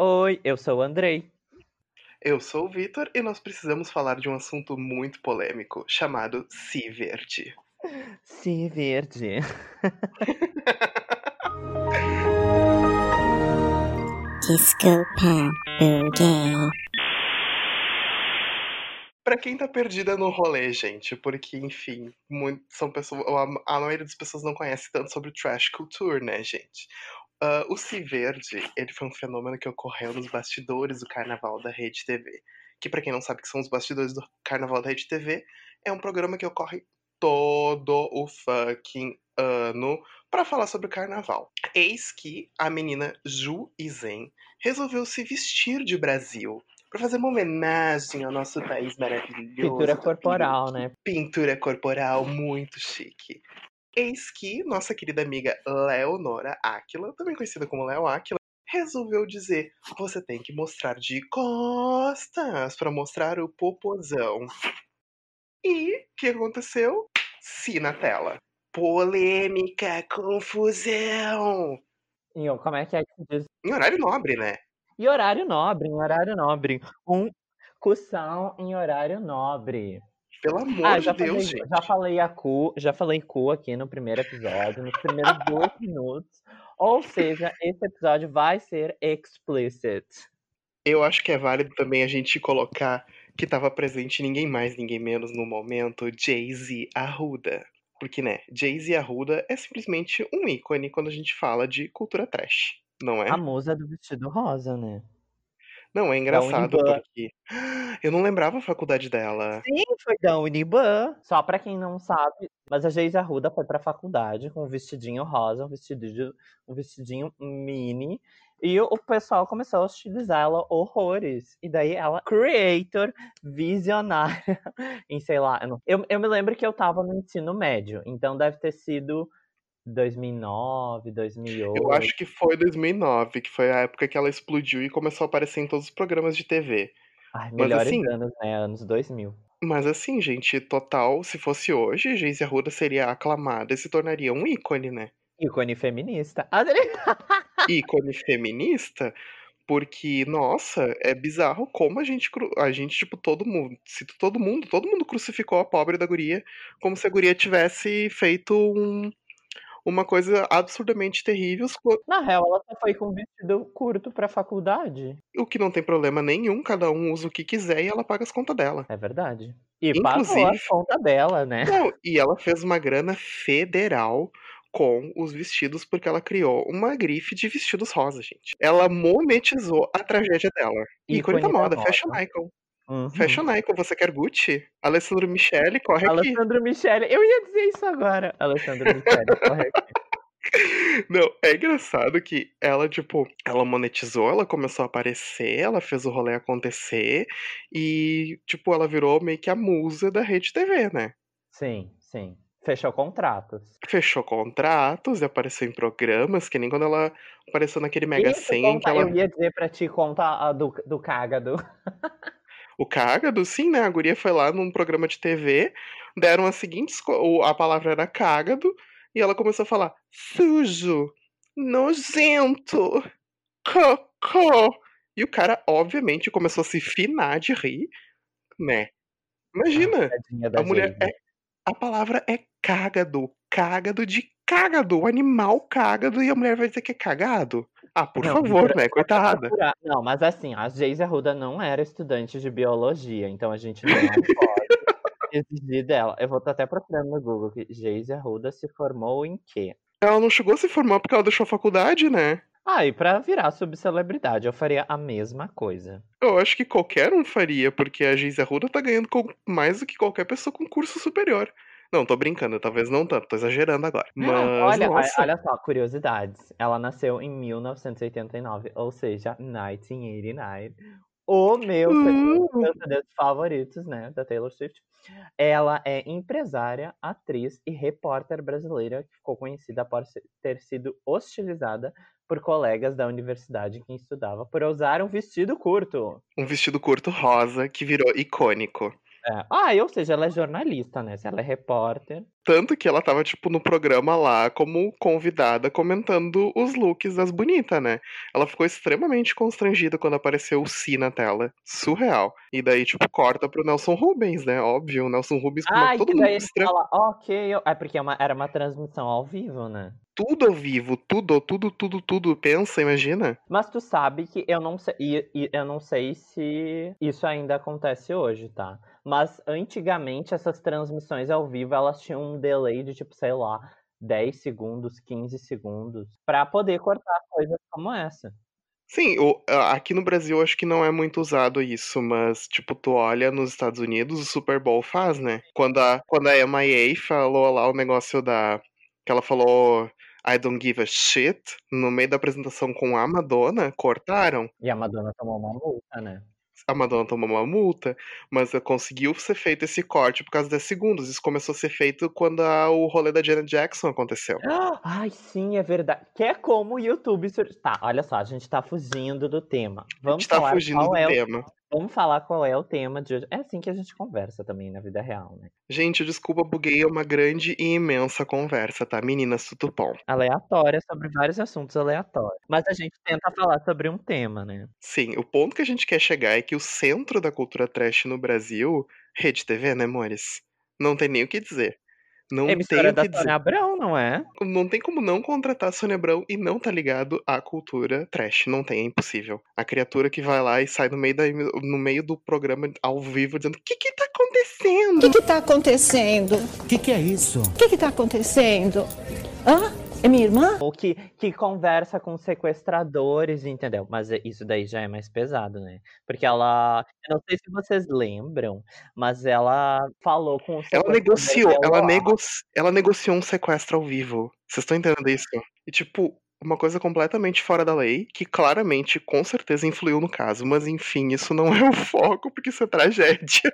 Oi, eu sou o Andrei. Eu sou o Vitor e nós precisamos falar de um assunto muito polêmico chamado Si Verde. Si Verde. Pop Boogie. Pra quem tá perdida no rolê, gente, porque, enfim, muito, são pessoas, a, a maioria das pessoas não conhece tanto sobre trash culture, né, gente? Uh, o Si Verde, ele foi um fenômeno que ocorreu nos bastidores do Carnaval da Rede TV. Que, para quem não sabe que são os bastidores do Carnaval da Rede TV, é um programa que ocorre todo o fucking ano para falar sobre o carnaval. Eis que a menina Ju Izen resolveu se vestir de Brasil para fazer uma homenagem ao nosso país maravilhoso. Pintura corporal, né? Pintura corporal muito chique. Eis que nossa querida amiga Leonora Aquila, também conhecida como Leo Aquila, resolveu dizer: você tem que mostrar de costas para mostrar o popozão. E o que aconteceu? Si na tela. Polêmica, confusão. E como é que é que diz? Em horário nobre, né? E horário nobre, em horário nobre. Um cussão em horário nobre. Pelo amor Ah, de Deus, falei, gente. já falei a cu, já falei cu aqui no primeiro episódio, nos primeiros dois minutos. Ou seja, esse episódio vai ser explicit. Eu acho que é válido também a gente colocar que estava presente ninguém mais, ninguém menos no momento, Jay-Z Arruda. Porque, né, Jay-Z Arruda é simplesmente um ícone quando a gente fala de cultura trash, não é? A musa do vestido rosa, né? Não, é engraçado Uniban. porque eu não lembrava a faculdade dela. Sim, foi da Uniban. Só pra quem não sabe, mas a Geise Arruda foi pra faculdade com um vestidinho rosa, um vestidinho, um vestidinho mini. E o pessoal começou a hostilizar ela horrores. E daí ela, creator, visionária, em sei lá. Eu, eu me lembro que eu tava no ensino médio, então deve ter sido 2009, 2008. Eu acho que foi 2009, que foi a época que ela explodiu e começou a aparecer em todos os programas de TV. Ai, mas melhores assim- anos, né? Anos 2000. Mas assim, gente, total, se fosse hoje, Geise Arruda seria aclamada e se tornaria um ícone, né? Ícone feminista. Ícone feminista, porque, nossa, é bizarro como a gente, a gente, tipo, todo mundo, se todo mundo, todo mundo crucificou a pobre da guria, como se a guria tivesse feito um- uma coisa absurdamente terrível, Na real, ela só foi com vestido curto pra faculdade. o que não tem problema nenhum, cada um usa o que quiser e ela paga as contas dela. É verdade. E pagou a Inclusive- conta dela, né? Não, e ela fez uma grana federal com os vestidos, porque ela criou uma grife de vestidos rosa, gente. Ela monetizou a tragédia dela. Ícone, Ícone da da moda, moda. fashion icon. Uhum. Fashion icon, você quer Gucci? Alessandro Michele, corre aqui. Alessandro Michele. Eu ia dizer isso agora. Alessandro Michele, corre aqui. Não, é engraçado que ela, tipo, ela monetizou, ela começou a aparecer, ela fez o rolê acontecer e, tipo, ela virou meio que a musa da rede TV, né? Sim, sim. Fechou contratos. Fechou contratos e apareceu em programas, que nem quando ela apareceu naquele Mega Isso, 100 conta- que ela Eu ia dizer pra ti conta a do, do cágado. O cágado, sim, né? A guria foi lá num programa de TV, deram as seguintes. co- o- A palavra era cágado, e ela começou a falar: sujo, nojento, cocô. E o cara, obviamente, começou a se finar de rir, né? Imagina, da a mulher é. A palavra é cágado, cágado de cágado, o animal cágado, e a mulher vai dizer que é cagado? Ah, por Não, favor, né? Coitada. Não, mas assim, a Geise Arruda não era estudante de biologia, então a gente não pode exigir dela. Eu vou estar até procurando no Google que Geise Arruda se formou em quê? Ela não chegou a se formar porque ela deixou a faculdade, né? Ah, e pra virar subcelebridade, eu faria a mesma coisa. Eu acho que qualquer um faria, porque a Geise Arruda tá ganhando com- mais do que qualquer pessoa com curso superior. Não, tô brincando, talvez não tanto, tô exagerando agora. Mas, olha, nossa, olha só, curiosidades. Ela nasceu em 1989, ou seja, 1989. O meu Uh. um dos meus CDs favoritos, né, da Taylor Swift. Ela é empresária, atriz e repórter brasileira que ficou conhecida por ter sido hostilizada por colegas da universidade em que estudava por usar um vestido curto. um vestido curto rosa que virou icônico. É. Ah, ou seja, ela é jornalista, né? Se ela é repórter. Tanto que ela tava, tipo, no programa lá como convidada, comentando os looks das bonitas, né? Ela ficou extremamente constrangida quando apareceu o Si na tela. Surreal. E daí, tipo, corta pro Nelson Rubens, né? Óbvio, o Nelson Rubens com todo daí mundo ele estra... fala, ok, eu... é porque é uma- era uma transmissão ao vivo, né? Tudo ao vivo, tudo, tudo, tudo, tudo. Pensa, imagina. Mas tu sabe que eu não sei, e- e eu não sei se isso ainda acontece hoje, tá? Mas antigamente essas transmissões ao vivo, elas tinham um delay de tipo, sei lá, 10 segundos, 15 segundos, pra poder cortar coisas como essa. Sim, o- aqui no Brasil acho que não é muito usado isso, mas, tipo, tu olha nos Estados Unidos, o Super Bowl faz, né? Quando a, quando a MIA falou lá o negócio da. que ela falou I don't give a shit, no meio da apresentação com a Madonna, cortaram. E a Madonna tomou uma multa, né? A Madonna tomou uma multa, mas conseguiu ser feito esse corte por causa de 10 segundos. Isso começou a ser feito quando a- o rolê da Janet Jackson aconteceu. Ai, sim, é verdade. Que é como o YouTube surgiu. Tá, olha só, a gente tá fugindo do tema. A Vamos gente tá fugindo do é o... Vamos falar qual é o tema de hoje. É assim que a gente conversa também na vida real, né? Gente, desculpa, buguei, é uma grande e imensa conversa, tá? Meninas, tudo bom. Aleatória sobre vários assuntos aleatórios. Mas a gente tenta falar sobre um tema, né? Sim, o ponto que a gente quer chegar é que o centro da cultura trash no Brasil, Rede TV, né, amores? Não tem nem o que dizer. Não tem Emissora o da. Sônia Abrão, não é? Não tem como não contratar a Sônia Abrão e não tá ligado à cultura trash. Não tem, é impossível. A criatura que vai lá e sai no meio, da, no meio do programa ao vivo dizendo: O que que tá O acontecendo? que que tá acontecendo? O que, que é isso? O que que tá acontecendo? Hã? É minha irmã? Ou que, que conversa com sequestradores, entendeu? Mas é- isso daí já é mais pesado, né? Porque ela. Eu não sei se vocês lembram, mas ela falou com o Ela negociou, ela, nego, ela negociou um sequestro ao vivo. Vocês estão entendendo isso? E, tipo, uma coisa completamente fora da lei, que claramente, com certeza, influiu no caso. Mas, enfim, isso não é o foco, porque isso é tragédia.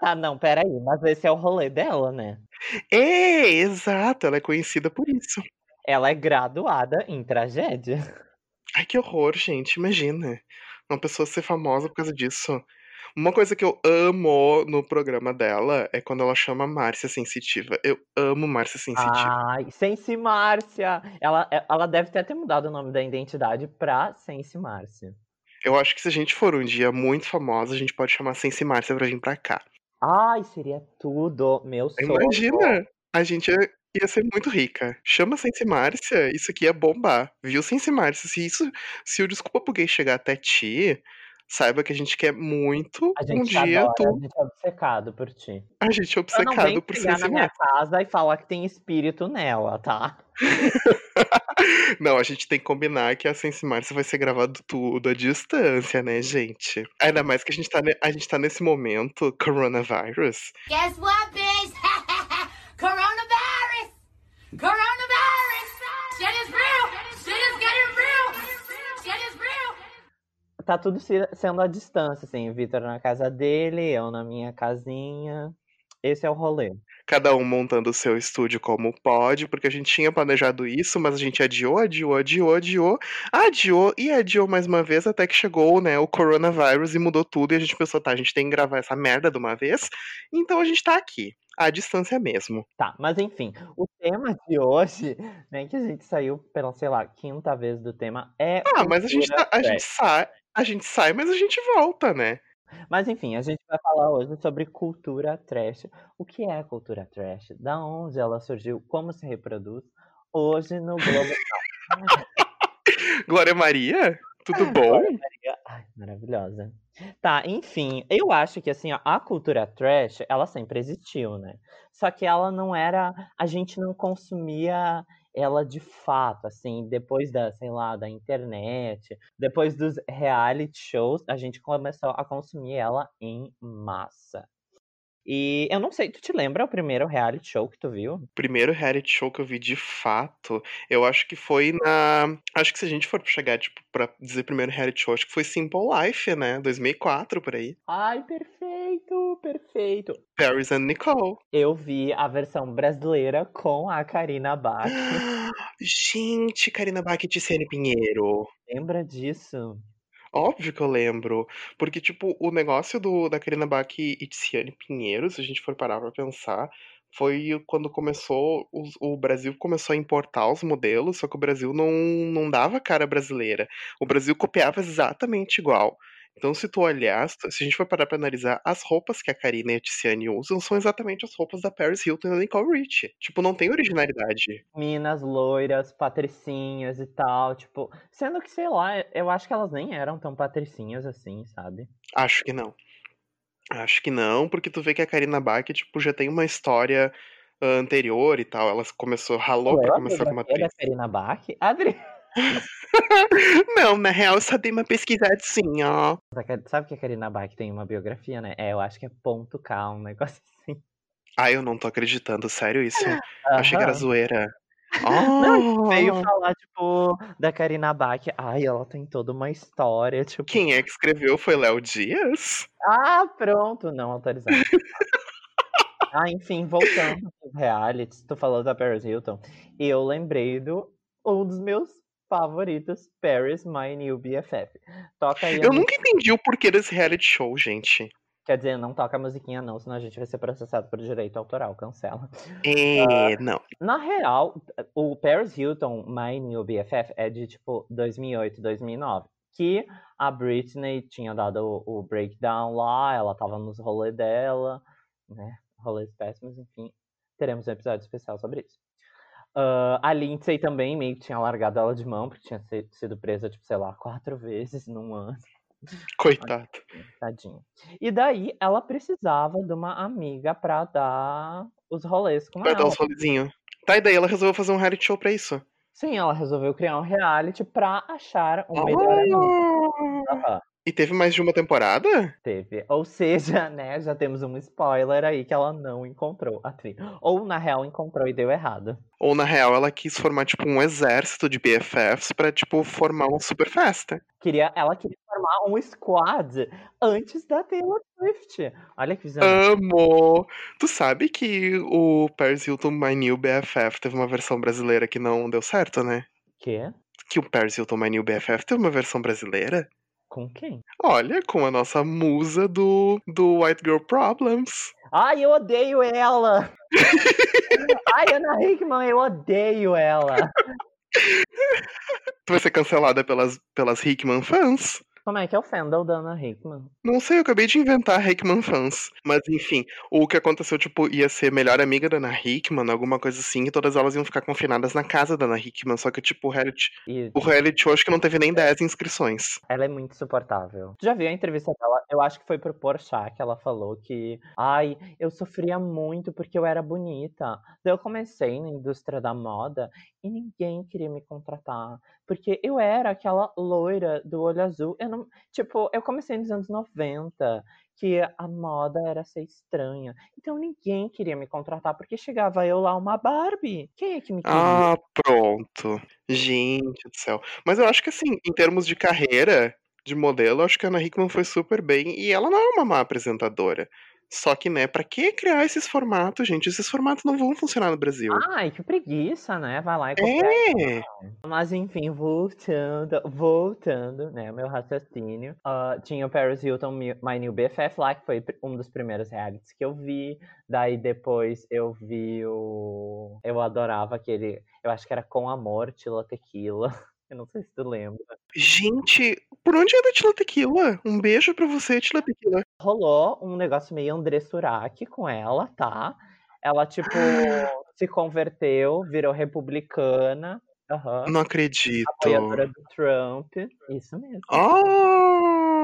Tá, não, peraí, mas esse é o rolê dela, né? É, exato, ela é conhecida por isso. Ela é graduada em tragédia. Ai, que horror, gente, imagina. Uma pessoa ser famosa por causa disso. Uma coisa que eu amo no programa dela é quando ela chama Márcia Sensitiva. Eu amo Márcia Sensitiva. Ai, Sense Márcia! Ela, é, ela deve ter até mudado o nome da identidade pra Sense Márcia. Eu acho que se a gente for um dia muito famosa, a gente pode chamar Sense Márcia pra vir pra cá. Ai, seria tudo, meu sonho. Imagina! A gente ia, ia ser muito rica. Chama Sense Márcia, isso aqui ia bombar. Viu, Sense Márcia? Se isso, se o Desculpa por Gay chegar até ti, saiba que a gente quer muito A um gente dia adora, tu. a gente é obcecado por ti. A gente é Só não vem obcecado por chegar Sense na minha casa e falar que tem espírito nela, tá? Não, a gente tem que combinar que a Sense Márcia vai ser gravado tudo à distância, né, gente? Ainda mais que a gente tá, ne- a gente tá nesse momento, coronavírus. Guess what, bitch? Coronavirus! Coronavirus! Tá tudo se- sendo à distância, assim. Vitor na casa dele, eu na minha casinha. Esse é o rolê. Cada um montando o seu estúdio como pode, porque a gente tinha planejado isso, mas a gente adiou, adiou, adiou, adiou, adiou e adiou mais uma vez até que chegou, né, o coronavírus e mudou tudo e a gente pensou, tá, a gente tem que gravar essa merda de uma vez, então a gente tá aqui, à distância mesmo. Tá, mas enfim, o tema de hoje, né, que a gente saiu pela, sei lá, quinta vez do tema, é. Ah, mas a gente, tá- a gente sai, a gente sai, mas a gente volta, né? Mas enfim, a gente vai falar hoje sobre cultura trash. O que é cultura trash? Da onde ela surgiu? Como se reproduz? Hoje no Globo. Glória Maria, tudo bom? Glória Maria. Ai, maravilhosa. Tá, enfim, eu acho que assim, a cultura trash, ela sempre existiu, né? Só que ela não era, a gente não consumia ela de fato, assim, depois da, sei lá, da internet, depois dos reality shows, a gente começou a consumir ela em massa. E eu não sei, tu te lembra o primeiro reality show que tu viu? primeiro reality show que eu vi de fato, eu acho que foi na. Acho que se a gente for chegar, tipo, pra dizer primeiro reality show, acho que foi Simple Life, né? 2004 por aí. Ai, perfeito, perfeito. Paris and Nicole. Eu vi a versão brasileira com a Karina Bach. Gente, Karina Bach e Tiziane Pinheiro. Lembra disso? Óbvio que eu lembro. Porque, tipo, o negócio do, da Karina Bach e Tiziane Pinheiro, se a gente for parar pra pensar, foi quando começou, os- o, Brasil começou a importar os modelos, só que o Brasil não, não dava cara brasileira. O Brasil copiava exatamente igual. Então, se tu olhar, se a gente for parar pra analisar, as roupas que a Karina e a Tiziane usam são exatamente as roupas da Paris Hilton e da Nicole Richie. Tipo, não tem originalidade. Minas loiras, patricinhas e tal, tipo. Sendo que, sei lá, eu acho que elas nem eram tão patricinhas assim, sabe? Acho que não. Acho que não, porque tu vê que a Karina Bach, tipo, já tem uma história anterior e tal. Ela começou, ralou Tu pra a começar como biografia atriz. da Karina Bach? Adri... Não, na real, só dei uma pesquisadinha, ó. Sabe que a Karina Bach tem uma biografia, né? É, eu acho que é ponto K, um negócio assim. Ai, eu não tô acreditando, sério isso? Achei que era zoeira. Não, veio Oh, falar, tipo, da Karina Bach. Ai, ela tem toda uma história, tipo. quem é que escreveu foi Léo Dias? Ah, pronto, não autorizado. ah, enfim, voltando aos realities, tu falou da Paris Hilton. E eu lembrei do um dos meus favoritos, Paris, My New BFF. Toca aí Eu nunca entendi o porquê desse reality show, gente. Quer dizer, não toca a musiquinha não, senão a gente vai ser processado por direito autoral, cancela. É, não. Na real, o Paris Hilton, My New BFF, é de tipo 2008, 2009. Que a Britney tinha dado o, o breakdown lá, ela tava nos rolês dela, né? Rolês péssimos, enfim. Teremos um episódio especial sobre isso. Ah, a Lindsay também meio que tinha largado ela de mão, porque tinha sido presa, tipo, sei lá, quatro vezes num ano. Coitado. Tadinho. E daí ela precisava de uma amiga pra dar os rolês com Pra dar ela. os rolezinhos. Tá, e daí ela resolveu fazer um reality show pra isso. Sim, ela resolveu criar um reality pra achar um melhor amigo. Ah, Aham, E teve mais de uma temporada? teve. Ou seja, né, já temos um spoiler aí que ela não encontrou a Tri. Ou, na real, encontrou e deu errado. Ou na real ela quis formar, tipo, um exército de BFFs pra, tipo, formar uma super festa. Queria, ela queria formar um squad antes da Taylor Swift. Olha que visão. Amo! Tu sabe que o Paris Hilton My New BFF teve uma versão brasileira que não deu certo, né? Quê? Que o Paris Hilton My New BFF teve uma versão brasileira? Com quem? Olha, com a nossa musa do, do White Girl Problems. Ai, eu odeio ela! Ai, Ana Hickman, eu odeio ela! Tu vai ser cancelada pelas, pelas Hickman fans? Como é que é o fandom da Ana Hickman? Não sei, eu acabei de inventar Hickman fans. Mas enfim, o que aconteceu, tipo, ia ser melhor amiga da Ana Hickman, alguma coisa assim, e todas elas iam ficar confinadas na casa da Ana Hickman. Só que, tipo, o reality, E o reality acho que não teve nem 10 inscrições. ela é muito insuportável. Tu já viu a entrevista dela? Eu acho que foi pro Porchat que ela falou que ai, eu sofria muito porque eu era bonita. Daí eu comecei na indústria da moda e ninguém queria me contratar. Porque eu era aquela loira do olho azul. Eu não, tipo, eu comecei nos anos 90, que a moda era ser estranha. Então ninguém queria me contratar porque chegava eu lá uma Barbie. Quem é que me queria? Ah, pronto. Gente do céu. Mas eu acho que, assim, em termos de carreira de modelo, acho que a Ana Hickman foi super bem. E ela não é uma má apresentadora. Só que, né, pra que criar esses formatos, gente? Esses formatos não vão funcionar no Brasil. Ai, que preguiça, né? Vai lá e copia É. Mas enfim, voltando, voltando, né, meu raciocínio. ah, tinha o Paris Hilton, My New BFF lá, que foi um dos primeiros realities que eu vi. Daí depois eu vi o... Eu adorava aquele... Eu acho que era Com Amor, Tila Tequila. Eu não sei se tu lembra. Gente, por onde anda Tila Tequila? Um beijo pra você, Tila Tequila. Rolou um negócio meio André Surak com ela, tá? Ela, tipo, se converteu, virou republicana. Aham. Não acredito. Apoiadora do Trump. Isso mesmo. Ah!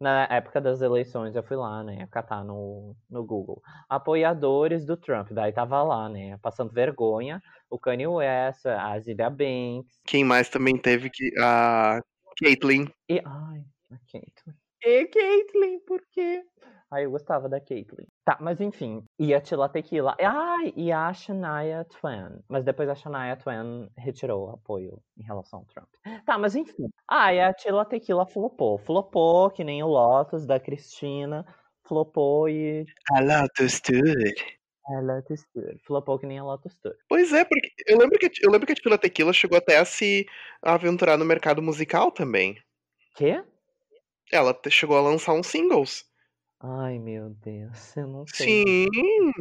Na época das eleições, eu fui lá, né, catar no, no Google. Apoiadores do Trump. Daí tava lá, né, passando vergonha. O Kanye West, a Zilia Banks. Quem mais também teve que. A Caitlyn. E, ai, a Caitlyn. E Caitlyn, por quê? Ai, eu gostava da Caitlyn. Tá, mas enfim. E a Tila Tequila. Ai, e a Shania Twain. Mas depois a Shania Twain retirou o apoio em relação ao Trump. Tá, mas enfim. Ah, e a Tila Tequila flopou. Flopou, que nem o Lotus da Cristina. Flopou e A Lotus Tour. a Lotus Tour. Flopou que nem a Lotus Tour. Pois é, porque eu lembro que, eu lembro que a Tila Tequila chegou até a se aventurar no mercado musical também. Quê? Ela chegou a lançar uns singles. Ai, meu Deus. Eu não sei. Sim,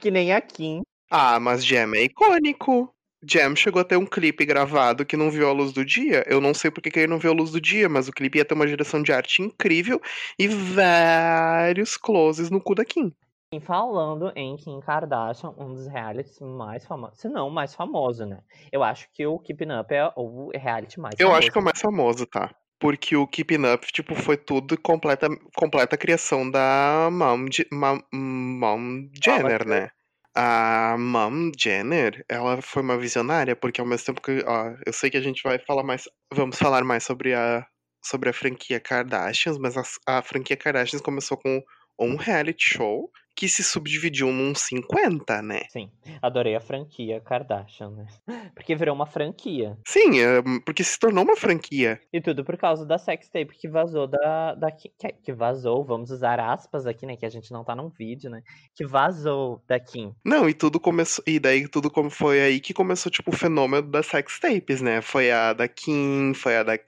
Que nem a Kim. Ah, mas Jam é icônico. Jam chegou a ter um clipe gravado que não viu a luz do dia. Eu não sei porque que ele não viu a luz do dia, mas o clipe ia ter uma direção de arte incrível e vários closes no cu da Kim. E falando em Kim Kardashian, um dos realities mais famosos. Se não, o mais famoso, né? Eu acho que o Keeping Up é o reality mais Eu famoso. acho que é o mais famoso, tá? Porque o Keeping Up, tipo, foi tudo completa, completa criação da Mom, Mom, Mom Jenner, mas- né? A Mom Jenner, ela foi uma visionária, porque ao mesmo tempo que, ó, eu sei que a gente vai falar mais, vamos falar mais sobre a, sobre a franquia Kardashians, mas a, a franquia Kardashians começou com um reality show que se subdividiu num 50, né? Sim, adorei a franquia Kardashian, né? Porque virou uma franquia. Sim, é, porque se tornou uma franquia. E tudo por causa da sextape que vazou da, da. Que, que vazou, vamos usar aspas aqui, né? Que a gente não tá num vídeo, né? Que vazou da Kim. Não, e tudo começou. E daí tudo como foi aí que começou, tipo, o fenômeno das sex tapes, né? Foi a da Kim, foi a da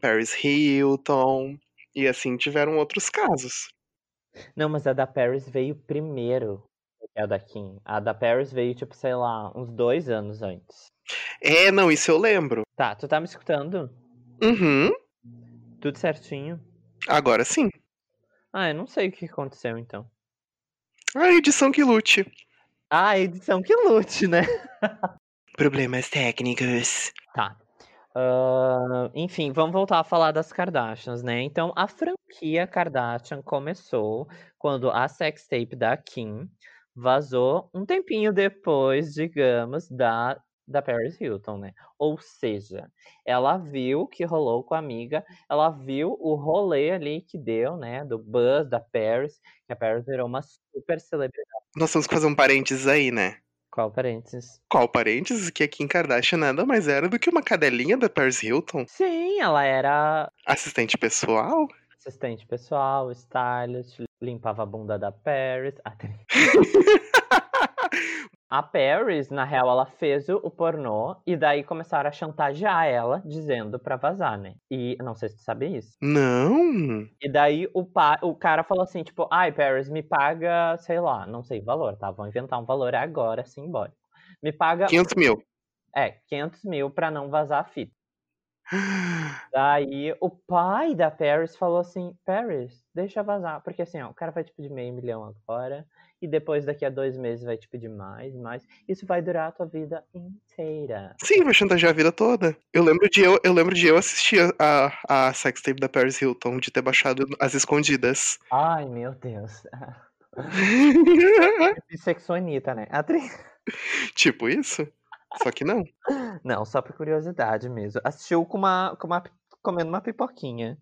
Paris Hilton. E assim tiveram outros casos. Não, mas a da Paris veio primeiro que a da Kim. A da Paris veio, tipo, sei lá, uns dois anos antes. É, não, isso eu lembro. Tá, tu tá me escutando? Uhum. Tudo certinho? Agora sim. Ah, eu não sei o que aconteceu então. A edição que lute. Ah, edição que lute, né? Problemas técnicos. Tá. Enfim, vamos voltar a falar das Kardashians, né? Então, a franquia Kardashian começou quando a sextape da Kim vazou um tempinho depois, digamos, da, da Paris Hilton, né? Ou seja, ela viu o que rolou com a amiga, ela viu o rolê ali que deu, né? Do buzz da Paris, que a Paris virou uma super celebridade. Nós temos que fazer um parênteses aí, né? Qual parênteses? Qual parênteses? Que a Kim Kardashian nada mais era do que uma cadelinha da Paris Hilton. Sim, ela era Assistente pessoal. assistente pessoal, stylist, limpava a bunda da Paris. atriz. A Paris, na real, ela fez o, pornô e daí começaram a chantagear ela, dizendo pra vazar, né? E não sei se tu sabe isso. Não. E daí o, pa, o cara falou assim, tipo, ai, Paris, me paga, sei lá, não sei o valor, tá? Vou inventar um valor agora, simbólico. Me paga, 500 mil. é, 500 mil pra não vazar a fita. Daí o pai da Paris falou assim: Paris, deixa vazar. Porque assim, ó, o cara vai te pedir meio milhão agora. E depois, daqui a dois meses, vai te pedir mais, mais. Isso vai durar a tua vida inteira. Sim, vai chantagear a vida toda. Eu lembro de eu, eu lembro de eu assistir a, a sextape da Paris Hilton, de ter baixado as escondidas. Ai, meu Deus. Bissexuanita, né? Atri- tipo isso? Só que não. Não, só por curiosidade mesmo. Assistiu com uma, com uma, comendo uma pipoquinha.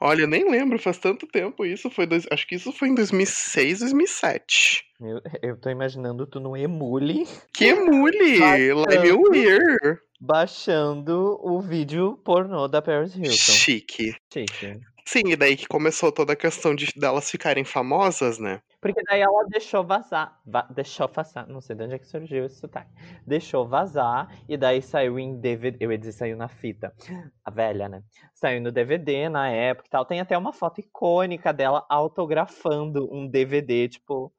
Olha, eu nem lembro, faz tanto tempo isso. Foi dois, acho que isso foi em 2006, 2007. Meu, eu tô imaginando tu no Emule Que emule! Live baixando o vídeo pornô da Paris Hilton. Chique. Chique. Sim, e daí que começou toda a questão de delas ficarem famosas, né? Porque daí ela deixou vazar. va- deixou vazar. Não sei de onde é que surgiu esse sotaque. Deixou vazar. E daí saiu em DVD. Eu ia dizer saiu na fita. A velha, né? Saiu no DVD na época e tal. Tem até uma foto icônica dela autografando um DVD, tipo.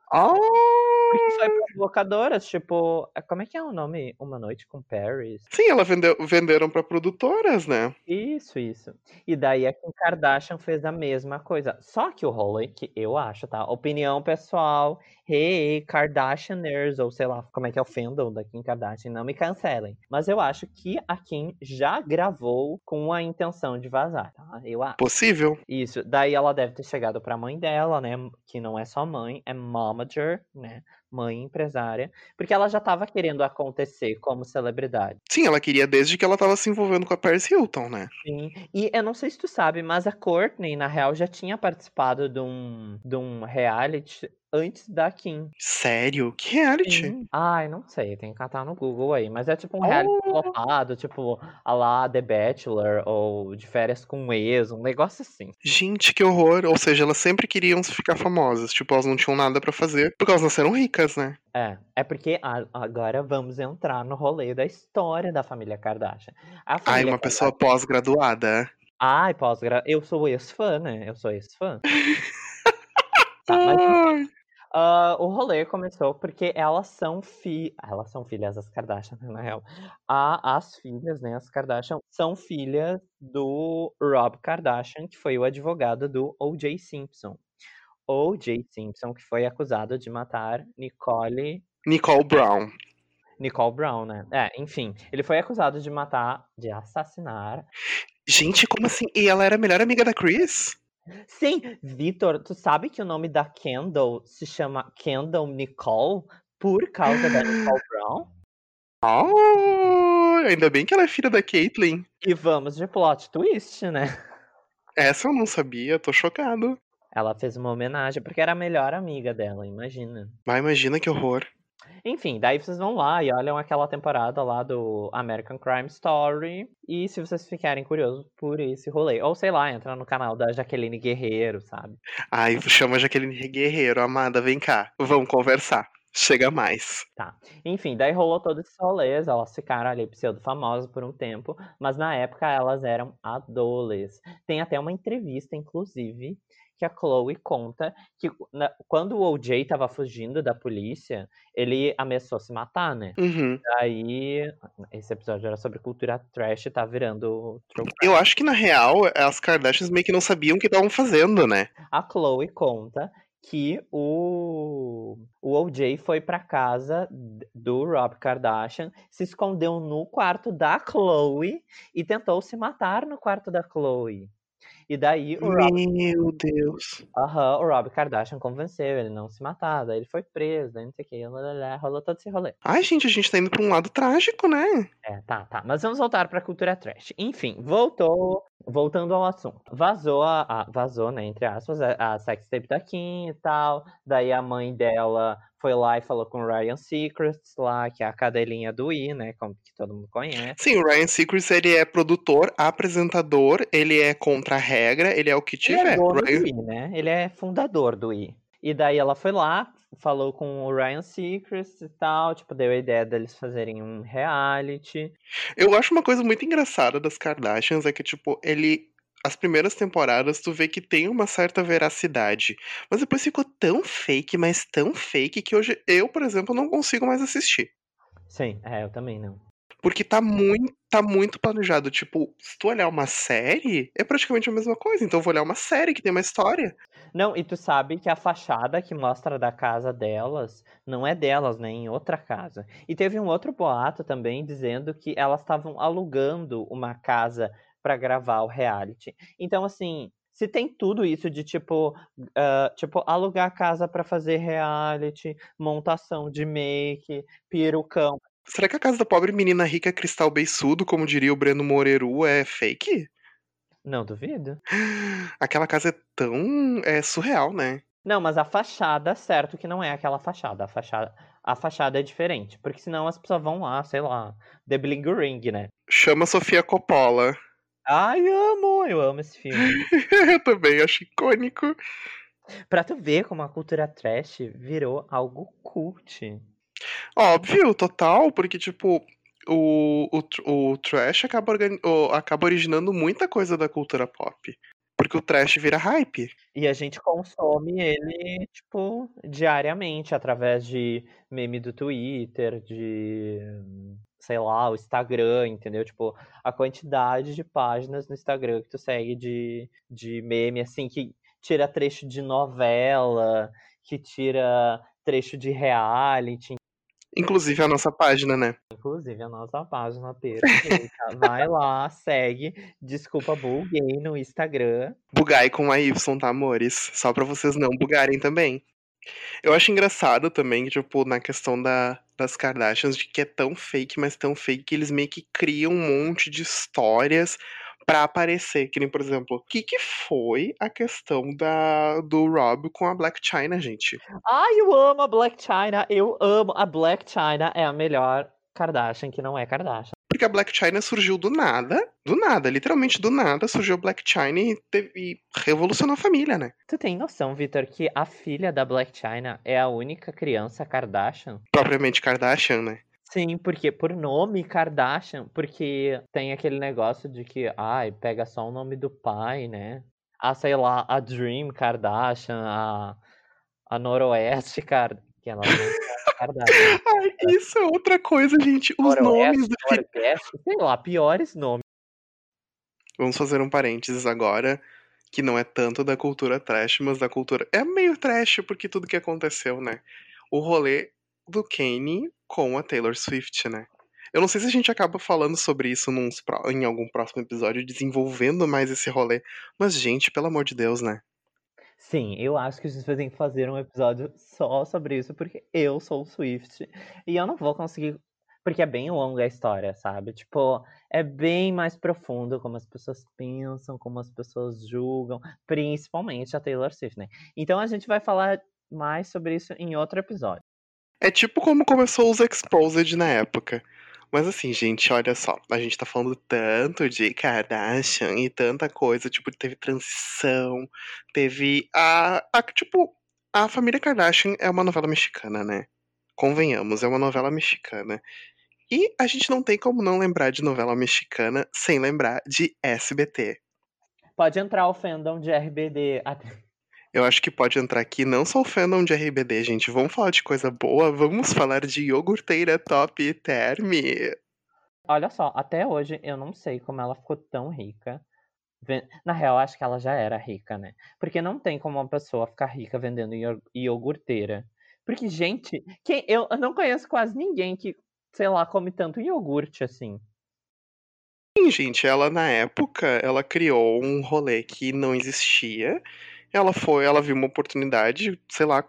Porque foi locadoras, tipo. Como é que é o nome? Uma Noite com Paris? Sim, ela vendeu, venderam pra produtoras, né? Isso, isso. E daí a Kim Kardashian fez a mesma coisa. Só que o rolê que eu acho, tá? Opinião pessoal. Hey, Kardashianers, ou sei lá, como é que é o fandom da Kim Kardashian, não me cancelem. Mas eu acho que a Kim já gravou com a intenção de vazar, tá? Eu acho. Possível. Isso. Daí ela deve ter chegado pra mãe dela, né? Que não é só mãe, é momager, né? Mãe empresária. Porque ela já tava querendo acontecer como celebridade. Sim, ela queria desde que ela tava se envolvendo com a Paris Hilton, né? Sim, e eu não sei se tu sabe, mas a Courtney, na real, já tinha participado de um, de um reality antes da Kim. Sério? Que reality? Sim. Ai, não sei, tem que catar no Google aí. Mas é tipo um reality Oh. flopado, tipo, a lá The Bachelor, ou de férias com um ex, um negócio assim. Gente, que horror. Ou seja, elas sempre queriam ficar famosas. Tipo, elas não tinham nada pra fazer. Porque elas nasceram ricas, né? É, é porque a- agora vamos entrar no rolê da história da família Kardashian. A Ai, família uma pessoa Kardashian- pós-graduada. Ai, pós-gra... Eu sou ex-fã, né? Eu sou ex-fã. Tá, mas Ah, o rolê começou porque elas são fi... elas são filhas das Kardashian, na real. A- as filhas, né, as Kardashian, são filhas do Rob Kardashian, que foi o advogado do O.J. Simpson. O.J. Simpson, que foi acusado de matar Nicole Nicole Brown. Nicole Brown, né? É, enfim, ele foi acusado de matar, de assassinar. Gente, como assim? E ela era a melhor amiga da Chris? Sim, Vitor, tu sabe que o nome da Kendall se chama Kendall Nicole por causa da Nicole Brown? Oh, ainda bem que ela é filha da Caitlyn. E vamos de plot twist, né? Essa eu não sabia, tô chocado. Ela fez uma homenagem porque era a melhor amiga dela, imagina. Vai, imagina que horror. Enfim, daí vocês vão lá e olham aquela temporada lá do American Crime Story. E se vocês ficarem curiosos por esse rolê, ou sei lá, entra no canal da Jaqueline Guerreiro, sabe? Ai, chama Jaqueline Guerreiro, amada, vem cá. Vamos conversar. Chega mais. Enfim, daí rolou todos esses rolês, elas ficaram ali pseudo-famosas por um tempo, mas na época elas eram adoles. Tem até uma entrevista, inclusive, que a Chloe conta que na- quando o OJ tava fugindo da polícia, ele ameaçou se matar, né? Uhum. Daí, esse episódio era sobre cultura trash e tá virando. Eu acho que na real, as Kardashians meio que não sabiam o que estavam fazendo, né? A Chloe conta que o, o OJ foi pra casa do Rob Kardashian, se escondeu no quarto da Chloe e tentou se matar no quarto da Chloe. E daí o Rob, Meu Deus. aham, o Rob Kardashian convenceu ele não se matar, daí ele foi preso, daí não sei o que, lá, rolou todo esse rolê. Ai, gente, a gente tá indo pra um lado trágico, né? É, tá, tá. Mas vamos voltar pra cultura trash. Enfim, voltou. Voltando ao assunto. Vazou a. a- vazou, né? Entre aspas, a, a sextape da Kim e tal. Daí a mãe dela foi lá e falou com o Ryan Secrets lá, que é a cadelinha do I, né? Como que todo mundo conhece. Sim, o Ryan Seacrest, ele é produtor, apresentador, ele é contra a regra, ele é o que Ele é tiver. dono do Ryan- I, né? Ele é fundador do I. E daí ela foi lá, falou com o Ryan Secrets e tal, tipo, deu a ideia deles fazerem um reality. Eu acho uma coisa muito engraçada das Kardashians é que, tipo, ele. As primeiras temporadas tu vê que tem uma certa veracidade. Mas depois ficou tão fake, mas tão fake, que hoje eu, por exemplo, não consigo mais assistir. Sim, é, eu também não. Porque tá muito, tá muito planejado. Tipo, se tu olhar uma série, é praticamente a mesma coisa. Então eu vou olhar uma série que tem uma história. Não, e tu sabe que a fachada que mostra da casa delas não é delas, né? Em outra casa. E teve um outro boato também dizendo que elas estavam alugando uma casa pra gravar o reality. Então, assim, se tem tudo isso de tipo, ah, tipo alugar casa pra fazer reality, montação de make, perucão. Será que a casa da pobre menina rica cristal beiçudo, como diria o Breno Moreru, é fake? Não duvido. Aquela casa é tão é surreal, né? Não, mas a fachada, certo que não é aquela fachada. A fachada, a fachada é diferente. Porque senão as pessoas vão lá, sei lá, The Bling Ring, né? Chama Sofia Coppola. Ai, amo! Eu amo esse filme. Eu também acho icônico. pra tu ver como a cultura trash virou algo cult. Óbvio, total, porque, tipo, o, o, o trash acaba, o- acaba originando muita coisa da cultura pop. Porque o trash vira hype. E a gente consome ele, tipo, diariamente, através de meme do Twitter, de, sei lá, o Instagram, entendeu? Tipo, a quantidade de páginas no Instagram que tu segue de, de meme, assim, que tira trecho de novela, que tira trecho de reality, Inclusive a nossa página, né? Inclusive, a nossa página perfeita. Vai lá, segue. Desculpa, buguei no Instagram. Bugai com a Y, tá, amores? Só pra vocês não bugarem também. Eu acho engraçado também, tipo, na questão da, das Kardashians, de que é tão fake, mas tão fake, que eles meio que criam um monte de histórias pra aparecer. Que nem, por exemplo, o que, que foi a questão da, do Rob com a Black China, gente? Ai, eu amo a Black China. Eu amo. A Black China é a melhor Kardashian que não é Kardashian. Porque a Black China surgiu do nada, do nada, literalmente do nada, surgiu a Black China e, teve- e revolucionou a família, né? Tu tem noção, Victor, que a filha da Black China é a única criança Kardashian? Propriamente Kardashian, né? Sim, porque por nome Kardashian, porque tem aquele negócio de que, ai, pega só o nome do pai, né? Ah, sei lá, a Dream Kardashian, a, a Noroeste, cara. Que ela é Kardashian. Ai, isso é outra coisa, gente. Os Noroeste, nomes do. Nordeste, sei lá, piores nomes. Vamos fazer um parênteses agora, que não é tanto da cultura trash, mas da cultura. É meio trash porque tudo que aconteceu, né? O rolê do Kanye com a Taylor Swift, né? Eu não sei se a gente acaba falando sobre isso em algum próximo episódio, desenvolvendo mais esse rolê. Mas, gente, pelo amor de Deus, né? Sim, eu acho que a gente vai ter que fazer um episódio só sobre isso, porque eu sou o Swift. E eu não vou conseguir. Porque é bem longa a história, sabe? Tipo, é bem mais profundo como as pessoas pensam, como as pessoas julgam, principalmente a Taylor Swift, né? Então a gente vai falar mais sobre isso em outro episódio. É tipo como começou os Exposed na época. Mas assim, gente, olha só. A gente tá falando tanto de Kardashian e tanta coisa. Tipo, teve transição, teve a, a. Tipo, a família Kardashian é uma novela mexicana, né? Convenhamos, é uma novela mexicana. E a gente não tem como não lembrar de novela mexicana sem lembrar de SBT. Pode entrar o fandom de RBD. Eu acho que pode entrar aqui não só o fandom de RBD, gente. Vamos falar de coisa boa, vamos falar de iogurteira top term. Olha só, até hoje eu não sei como ela ficou tão rica. Na real, acho que ela já era rica, né? Porque não tem como uma pessoa ficar rica vendendo iogurteira. Porque, gente, quem... eu eu não conheço quase ninguém que, sei lá, come tanto iogurte assim. Sim, gente, ela na época, ela criou um rolê que não existia. Ela foi, ela viu uma oportunidade, sei lá.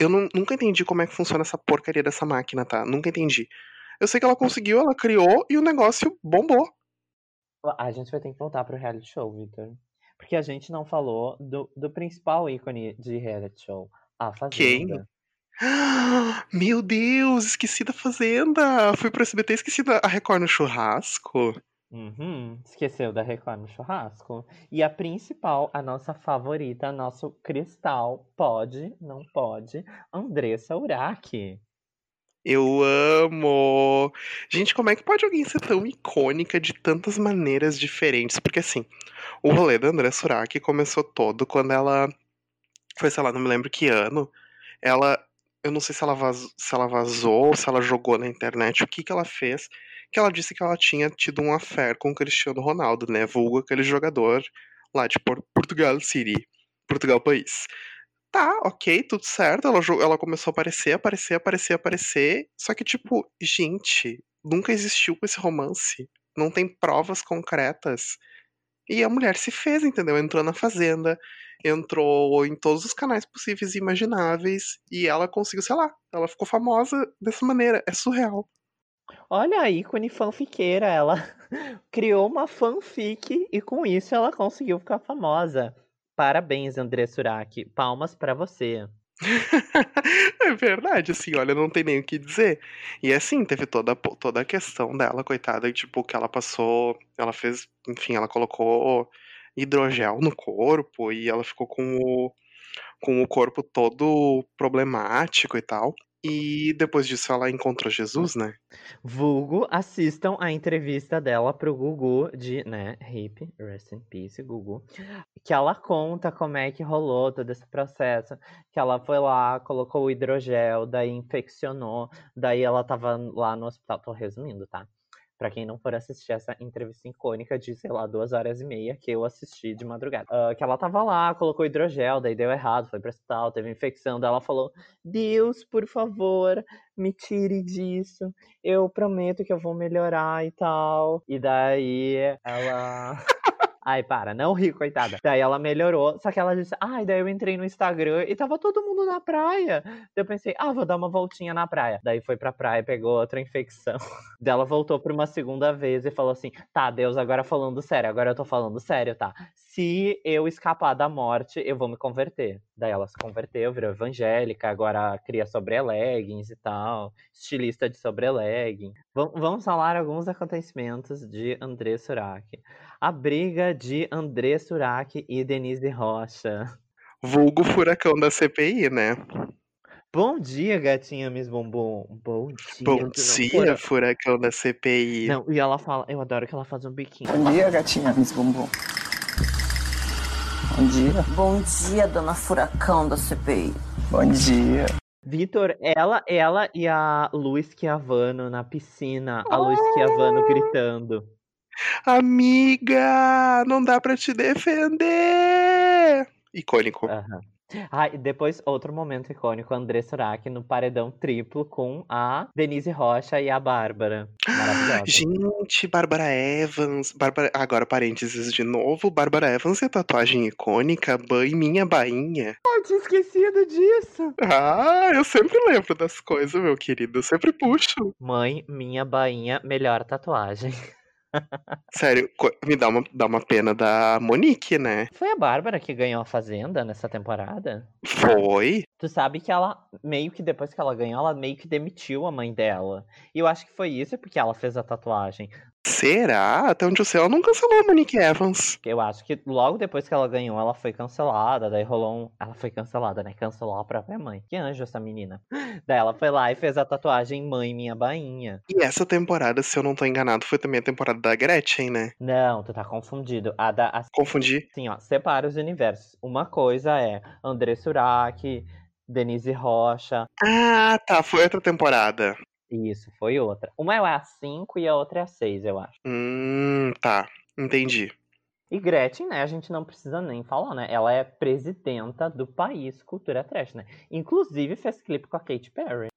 Eu não- nunca entendi como é que funciona essa porcaria dessa máquina, tá? Nunca entendi. Eu sei que ela conseguiu, ela criou e o negócio bombou. A gente vai ter que voltar pro reality show, Victor. Porque a gente não falou do, do principal ícone de reality show, a Quem? Fazenda. Meu Deus, esqueci da Fazenda. Fui pro SBT esqueci da a Record no churrasco. Uhum, esqueceu da Record no churrasco. E a principal, a nossa favorita, nosso cristal, pode, não pode, Andressa Urach. Eu amo! Gente, como é que pode alguém ser tão icônica de tantas maneiras diferentes? Porque assim, o rolê da André Surak começou todo quando ela. Foi, sei lá, não me lembro que ano. Ela. Eu não sei se ela, vaz, se ela vazou ou se ela jogou na internet. O que, que ela fez? Que ela disse que ela tinha tido um affair com o Cristiano Ronaldo, né? Vulgo aquele jogador lá de Por- Portugal City. Portugal País. Tá, ok, tudo certo. Ela, ela começou a aparecer, aparecer, aparecer, aparecer. Só que, tipo, gente, nunca existiu esse romance. Não tem provas concretas. E a mulher se fez, entendeu? Entrou na fazenda, entrou em todos os canais possíveis e imagináveis. E ela conseguiu, sei lá, ela ficou famosa dessa maneira. É surreal. Olha a ícone fanfiqueira, ela criou uma fanfic e com isso ela conseguiu ficar famosa. Parabéns, Andressa Urach. Palmas pra você. é verdade, assim, olha, não tem nem o que dizer. E assim, teve toda, toda a questão dela, coitada, tipo, que ela passou, ela fez, enfim, ela colocou hidrogel no corpo e ela ficou com o, com o corpo todo problemático e tal. E depois disso ela encontrou Jesus, né? Vulgo, assistam a entrevista dela pro Gugu de, né, Hip, Rest in Peace, Gugu. Que ela conta como é que rolou todo esse processo. Que ela foi lá, colocou o hidrogel, daí infeccionou, daí ela tava lá no hospital. Tô resumindo, tá? Pra quem não for assistir essa entrevista icônica de, sei lá, duas horas e meia que eu assisti de madrugada. Ah, que ela tava lá, colocou hidrogel, daí deu errado, foi pro hospital, teve infecção. Daí ela falou: Deus, por favor, me tire disso eu prometo que eu vou melhorar e tal. E daí ela. Ai, para, não ri, coitada. Daí ela melhorou, só que ela disse, ai, daí eu entrei no Instagram e tava todo mundo na praia. Daí eu pensei, ah, vou dar uma voltinha na praia. Daí foi pra praia, pegou outra infecção. Daí ela voltou por uma segunda vez e falou assim, tá, Deus, agora falando sério, agora eu tô falando sério, tá? Se eu escapar da morte, eu vou me converter. Daí ela se converteu, virou evangélica, agora cria sobreleggings e tal, estilista de sobrelegging. Vam- Vamos falar alguns acontecimentos de André Surak. A briga de André Surak e Denise Rocha. Vulgo furacão da CPI, né? Bom dia, gatinha Miss Bumbum. Bom dia. Bom dia, fura- furacão da CPI. Não, e ela fala, eu adoro que ela faz um biquinho. Bom dia, gatinha Miss Bumbum. Bom dia. Bom dia, dona Furacão da CPI. Bom dia. Vitor, ela, ela e a Luiz Chiavano na piscina, a Luiz Chiavano gritando. Amiga, não dá pra te defender. Icônico. Aham. Ah, e depois outro momento icônico, André Surak no paredão triplo com a Denise Rocha e a Bárbara. Maravilhosa. Gente, Bárbara Evans. Bárbara... Agora, parênteses de novo. Bárbara Evans a tatuagem icônica, Ban minha bainha. Eu tinha esquecido disso. Ah, eu sempre lembro das coisas, meu querido. Eu sempre puxo. Mãe, minha bainha, melhor tatuagem. Sério, me dá uma, dá uma pena da Monique, né? Foi a Bárbara que ganhou a Fazenda nessa temporada? Foi. Tu sabe que ela, meio que depois que ela ganhou, ela meio que demitiu a mãe dela. E eu acho que foi isso porque ela fez a tatuagem. Será? Até onde eu sei, ela não cancelou a Monique Evans. Eu acho que logo depois que ela ganhou, ela foi cancelada. Daí rolou um. Ela foi cancelada, né? Cancelou a própria mãe. Que anjo essa menina. Daí ela foi lá e fez a tatuagem Mãe Minha Bainha. E essa temporada, se eu não tô enganado, foi também a temporada da Gretchen, né? Não, tu tá confundido. A da. a- Confundi. Assim, ó, separa os universos. Uma coisa é André Surak, Denise Rocha. Ah, tá. Foi outra temporada. Isso, foi outra. Uma é a 5 e a outra é a 6, eu acho. Hum, tá. Entendi. E Gretchen, né, a gente não precisa nem falar, né? Ela é presidenta do país Cultura Trash, né? Inclusive fez clipe com a Katy Perry.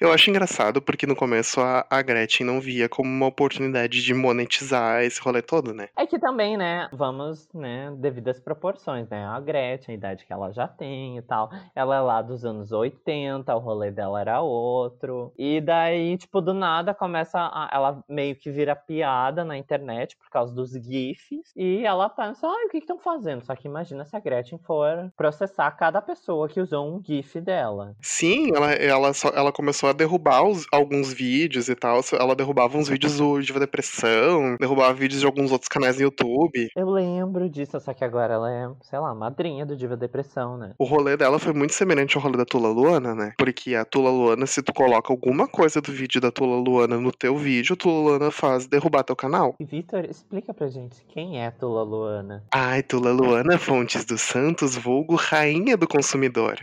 Eu acho engraçado porque no começo a, a Gretchen não via como uma oportunidade de monetizar esse rolê todo, né? É que também, né, vamos, né, devidas proporções, né? A Gretchen, a idade que ela já tem e tal. Ela é lá dos anos 80, o rolê dela era outro. E daí, tipo, do nada começa a, ela meio que vira piada na internet por causa dos GIFs. E ela pensa, ai, o que estão fazendo? Só que imagina se a Gretchen for processar cada pessoa que usou um GIF dela. Sim, ela, ela, só, ela começou a derrubar os- alguns vídeos e tal. Ela derrubava uns vídeos do Diva Depressão, derrubava vídeos de alguns outros canais no YouTube. Eu lembro disso, só que agora ela é, sei lá, madrinha do Diva Depressão, né? O rolê dela foi muito semelhante ao rolê da Tula Luana, né? Porque a Tula Luana, se tu coloca alguma coisa do vídeo da Tula Luana no teu vídeo, a Tula Luana faz derrubar teu canal. E Vitor, explica pra gente quem é Tula Luana. Ai, Tula Luana Fontes dos Santos, vulgo rainha do consumidor.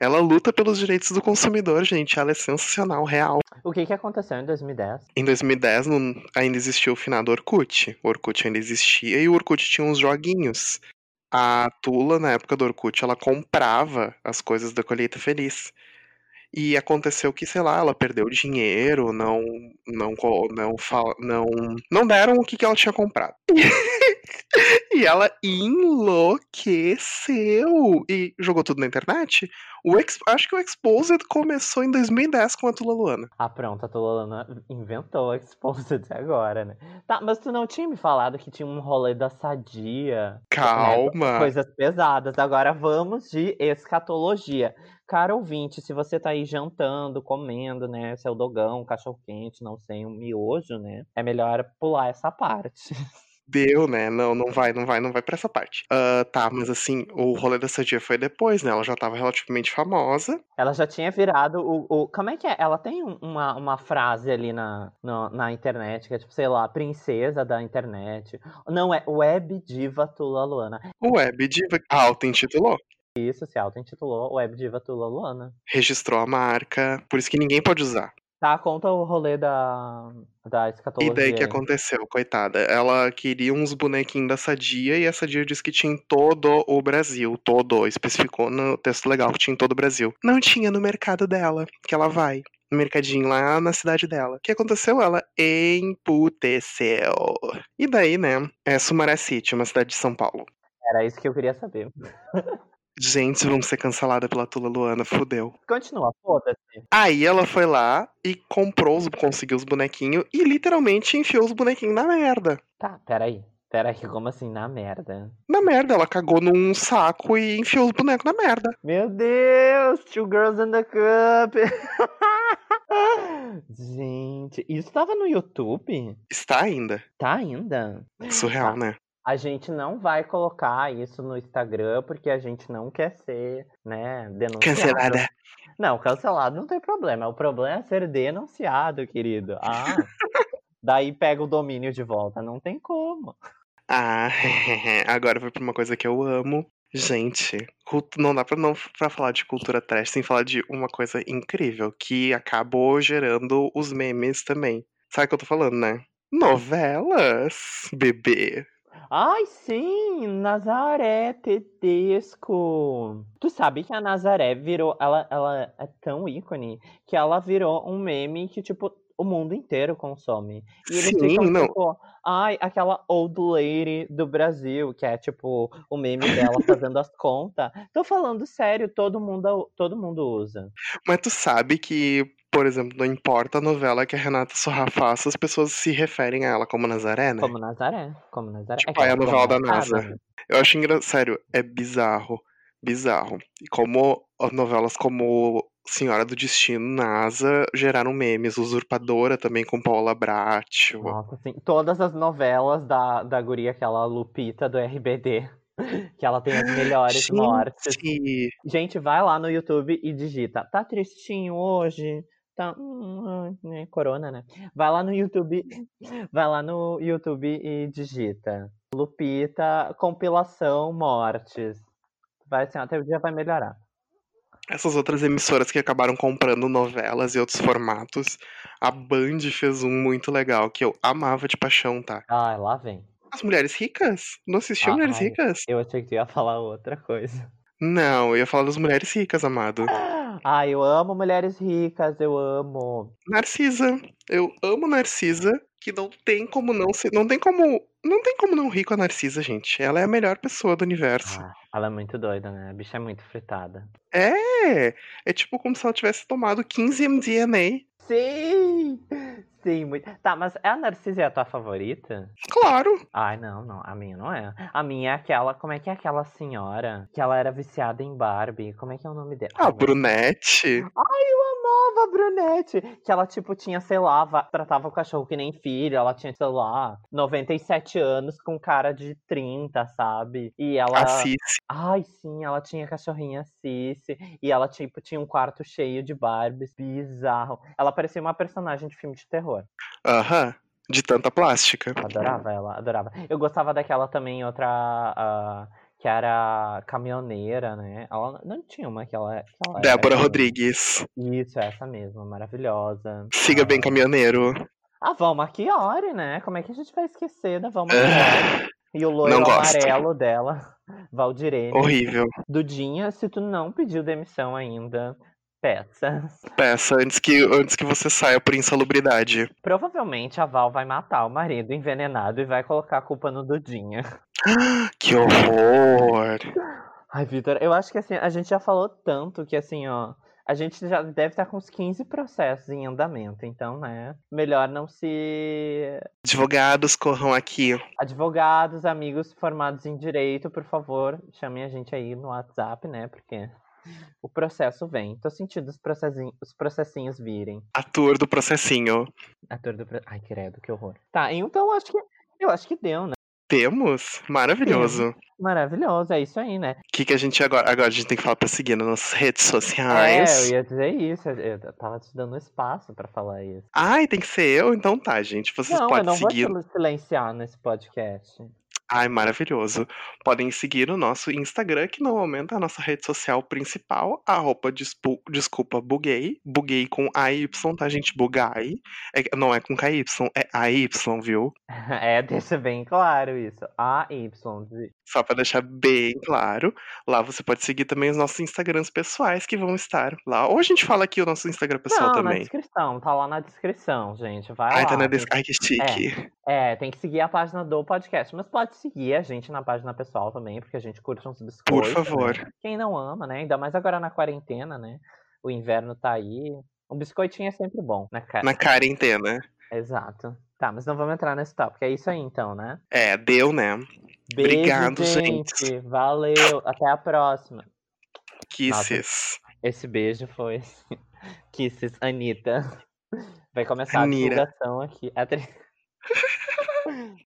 Ela luta pelos direitos do consumidor, gente. Ela é sensacional, real. O que que aconteceu em 2010? Em 2010 não- ainda existia o finado Orkut. O Orkut ainda existia e o Orkut tinha uns joguinhos. A Tula, na época do Orkut, ela comprava as coisas da colheita feliz. E aconteceu que, sei lá, ela perdeu dinheiro, não não não fala, não não deram o que, que ela tinha comprado. e ela enlouqueceu e jogou tudo na internet. O Ex- acho que o Exposed começou em 2010 com a Tula Luana. Ah, pronto, a Tula Luana inventou a Exposed agora, né? Tá, mas tu não tinha me falado que tinha um rolê da sadia. né? Calma. Coisas pesadas. Agora vamos de escatologia. Cara ouvinte, se você tá aí jantando, comendo, né, seu dogão, cachorro quente, não sei, um miojo, né, é melhor pular essa parte. Deu, né? Não, não vai, não vai, não vai pra essa parte. Ah, tá, mas assim, o rolê da Sadia foi depois, né? Ela já tava relativamente famosa. Ela já tinha virado o. o como é que é? Ela tem um- uma, uma frase ali na, na, na internet, que é tipo, sei lá, princesa da internet. Não, é Web Diva Tula Luana. Web Diva auto-intitulou. Isso se auto-intitulou Web Diva Tula Luana. Registrou a marca. Por isso que ninguém pode usar. Tá, conta o rolê da, da E escatologia. daí que aconteceu, coitada? Ela queria uns bonequinhos da Sadia e a Sadia disse que tinha em todo o Brasil. Todo. Especificou no texto legal que tinha em todo o Brasil. Não tinha no mercado dela, que ela vai. No mercadinho lá na cidade dela. O que aconteceu? Ela emputeceu. E daí, né? É Sumaré City, uma cidade de São Paulo. Era isso que eu queria saber. Gente, vamos ser cancelada pela Tula Luana, fudeu. Continua, foda-se. Aí ela foi lá e comprou, os, conseguiu os bonequinhos e literalmente enfiou os bonequinhos na merda. Tá, peraí. Peraí, como assim, na merda? Na merda, ela cagou num saco e enfiou os bonecos na merda. Meu Deus, Two Girls in the Cup. Gente, isso tava no YouTube? Está ainda. Tá ainda? Surreal, Tá. né? A gente não vai colocar isso no Instagram porque a gente não quer ser, né, denunciado. Cancelada. Não, cancelado não tem problema. O problema é ser denunciado, querido. Ah, daí pega o domínio de volta. Não tem como. Ah, agora foi pra uma coisa que eu amo. Gente, não dá pra não pra falar de cultura trash sem falar de uma coisa incrível que acabou gerando os memes também. Sabe o que eu tô falando, né? Novelas, bebê. Ai, sim, Nazaré Tedesco. Tu sabe que a Nazaré virou. Ela, ela é tão ícone que ela virou um meme que, tipo, o mundo inteiro consome. E eles Sim, ficam, não. tipo, ai, aquela old lady do Brasil, que é, tipo, o meme dela fazendo as contas. Tô falando sério, todo mundo, todo mundo usa. Mas tu sabe que, por exemplo, não importa a novela que a Renata Sorra faça, as pessoas se referem a ela como Nazaré, né? Como Nazaré, como Nazaré. Tipo, aí ela a novela da NASA. né? Eu acho engraçado, sério, é bizarro, bizarro. E como as novelas como Senhora do Destino, NASA, geraram memes. Usurpadora também com Paula Bracho. Nossa, assim, todas as novelas da, da guria, aquela Lupita do RBD, que ela tem as melhores mortes. Gente, Gente, vai lá no YouTube e digita. Tá tristinho hoje? Tá. né, Corona, né? Vai lá no YouTube. Vai lá no YouTube e digita. Lupita, compilação mortes. Vai assim, até o dia vai melhorar. essas outras emissoras que acabaram comprando novelas e outros formatos, a Band fez um muito legal que eu amava de paixão, tá? Ai, lá vem. As Mulheres Ricas? Não assistiu Ah, Mulheres ai. Ricas? Eu achei que tu ia falar outra coisa. Não, eu ia falar das Mulheres Ricas, amado. Ai, eu amo mulheres ricas, eu amo. Narcisa. Eu amo Narcisa, que não tem como não ser. Não tem como. Não tem como não rir com a Narcisa, gente. Ela é a melhor pessoa do universo. Ah, ela é muito doida, né? A bicha é muito fritada. É! É tipo como se ela tivesse tomado 15 MDMA. Sim! Sim, muito. Tá, mas a Narcisa é a tua favorita? Claro! Ai, não, não. A minha não é. A minha é aquela. Como é que é aquela senhora que ela era viciada em Barbie? Como é que é o nome dela? A Ai, Brunette. Amava a Brunette. Que ela, tipo, tinha, sei lá, va- tratava o cachorro que nem filho. Ela tinha, sei lá, 97 anos com cara de 30, sabe? E ela. A Cici. Ai, sim, ela tinha cachorrinha Cici. E ela, tipo, tinha um quarto cheio de Barbies. Bizarro. Ela parecia uma personagem de filme de terror. Aham. De tanta plástica. Adorava ela, adorava. Eu gostava daquela também, outra. ah, que era caminhoneira, né? Ela não tinha uma que ela. Que ela era Débora aquela- Rodrigues. Isso, essa mesma, maravilhosa. Siga bem, Ah, caminhoneiro. A Val Marchiori, né? Como é que a gente vai esquecer da Val Marchiori? E o loiro amarelo dela, Valdirene. Horrível. Dudinha, se tu não pediu demissão ainda, peça. Peça antes que, antes que você saia por insalubridade. Provavelmente a Val vai matar o marido envenenado e vai colocar a culpa no Dudinha. Que horror. Ai, Vitor, eu acho que assim, a gente já falou tanto que assim, ó. A gente já deve estar com uns 15 processos em andamento, então, né? Melhor não se. Advogados, corram aqui. Advogados, amigos formados em direito, por favor, chamem a gente aí no WhatsApp, né? Porque o processo vem. Tô sentindo os processinhos, os processinhos virem. Ator do processinho. Ator do. pro- Ai, credo, que horror. Tá, então acho que. Eu acho que deu, né? Temos? Maravilhoso. O Maravilhoso, é isso aí, né? que, que a gente agora. Agora a gente tem que falar pra seguir nas nossas redes É, sociais. eu ia dizer isso. Eu eu tava te dando espaço pra falar isso. Ai, tem que ser eu? Então tá, gente. Vocês Não, eu podem não seguir. vou silenciar nesse podcast. Ai, maravilhoso. Podem seguir o nosso Instagram, que no momento é a nossa rede social principal, arroba desculpa, buguei. Buguei com AY, tá, gente? Bugai. É- não é com KY, é AY, viu? É, deixa bem claro isso. A Y. de- Só pra deixar bem claro. Lá você pode seguir também os nossos Instagrams pessoais que vão estar lá. Ou a gente fala aqui o nosso Instagram pessoal Não, na também. descrição. Tá lá na descrição, gente. Vai Ai, lá. tá na descrição. Ai, que chique. É, tem que seguir a página do podcast, mas pode seguir a gente na página pessoal também, porque a gente curte uns biscoitos. favor. né? Quem não ama, né? Ainda mais agora na quarentena, né? O inverno tá aí. Um biscoitinho é sempre bom, na cara. Na quarentena. Exato. Tá, mas não vamos entrar nesse tópico. É isso aí então, né? É, deu, né? Beijo, Obrigado, gente. gente. Valeu. Até a próxima. Kisses. Esse beijo foi. Kisses, Anitta. Vai começar Anira. a divulgação aqui. A tri-